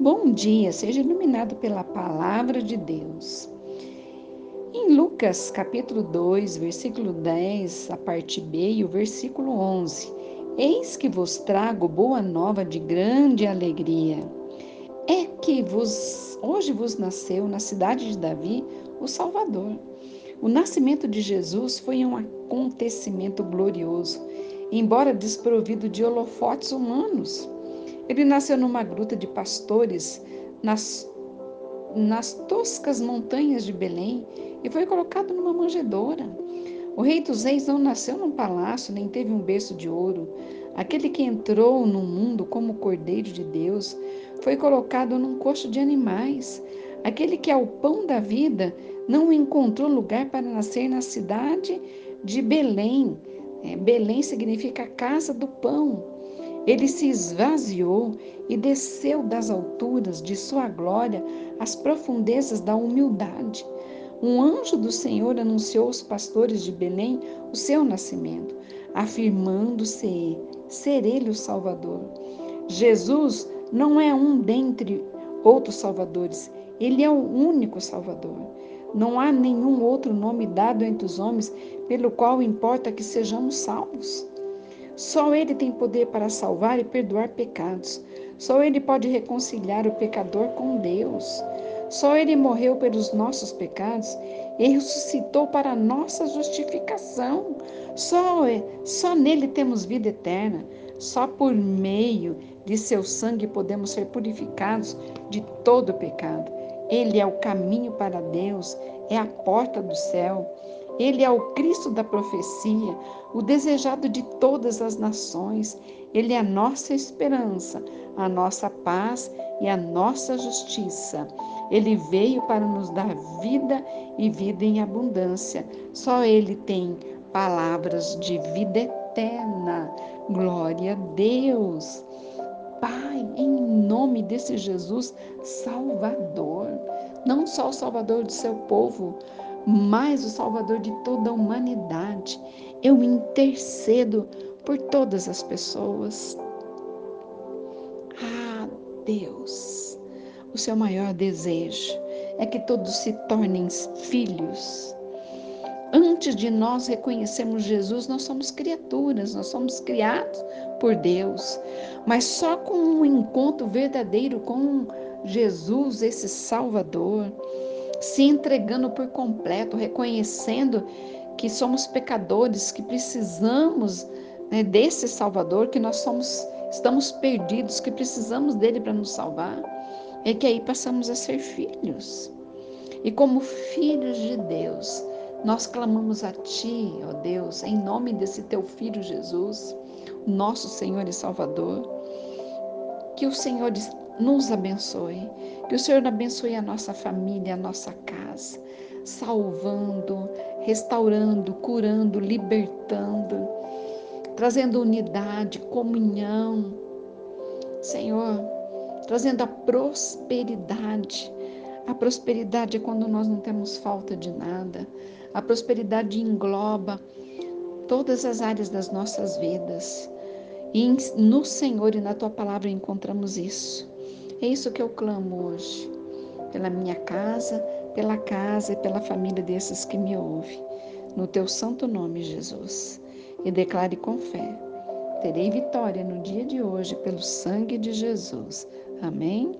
Bom dia, seja iluminado pela palavra de Deus. Em Lucas, capítulo 2, versículo 10, a parte B e o versículo 11. Eis que vos trago boa nova de grande alegria. É que vos, hoje vos nasceu na cidade de Davi o Salvador. O nascimento de Jesus foi um acontecimento glorioso, embora desprovido de holofotes humanos. Ele nasceu numa gruta de pastores nas, nas toscas montanhas de Belém e foi colocado numa manjedoura. O rei dos reis não nasceu num palácio, nem teve um berço de ouro. Aquele que entrou no mundo como cordeiro de Deus foi colocado num coxo de animais. Aquele que é o pão da vida não encontrou lugar para nascer na cidade de Belém. É, Belém significa casa do pão. Ele se esvaziou e desceu das alturas de sua glória às profundezas da humildade. Um anjo do Senhor anunciou aos pastores de Belém o seu nascimento, afirmando-se ser ele o Salvador. Jesus não é um dentre outros salvadores, ele é o único Salvador. Não há nenhum outro nome dado entre os homens pelo qual importa que sejamos salvos. Só Ele tem poder para salvar e perdoar pecados. Só Ele pode reconciliar o pecador com Deus. Só Ele morreu pelos nossos pecados e ressuscitou para nossa justificação. Só, só nele temos vida eterna. Só por meio de seu sangue podemos ser purificados de todo pecado. Ele é o caminho para Deus, é a porta do céu. Ele é o Cristo da profecia, o desejado de todas as nações. Ele é a nossa esperança, a nossa paz e a nossa justiça. Ele veio para nos dar vida e vida em abundância. Só Ele tem palavras de vida eterna. Glória a Deus. Pai, em nome desse Jesus Salvador, não só o Salvador do seu povo, mas o Salvador de toda a humanidade. Eu intercedo por todas as pessoas. Ah, Deus, o seu maior desejo é que todos se tornem filhos. Antes de nós reconhecermos Jesus, nós somos criaturas, nós somos criados por Deus. Mas só com um encontro verdadeiro com Jesus, esse Salvador, se entregando por completo, reconhecendo que somos pecadores, que precisamos né, desse Salvador, que nós somos, estamos perdidos, que precisamos dele para nos salvar, é que aí passamos a ser filhos. E como filhos de Deus, nós clamamos a Ti, ó Deus, em nome desse Teu Filho Jesus, nosso Senhor e Salvador, que o Senhor nos abençoe. Que o Senhor abençoe a nossa família, a nossa casa, salvando, restaurando, curando, libertando, trazendo unidade, comunhão. Senhor, trazendo a prosperidade. A prosperidade é quando nós não temos falta de nada. A prosperidade engloba todas as áreas das nossas vidas. E no Senhor e na tua palavra encontramos isso. É isso que eu clamo hoje, pela minha casa, pela casa e pela família desses que me ouvem. No teu santo nome, Jesus. E declare com fé: terei vitória no dia de hoje pelo sangue de Jesus. Amém?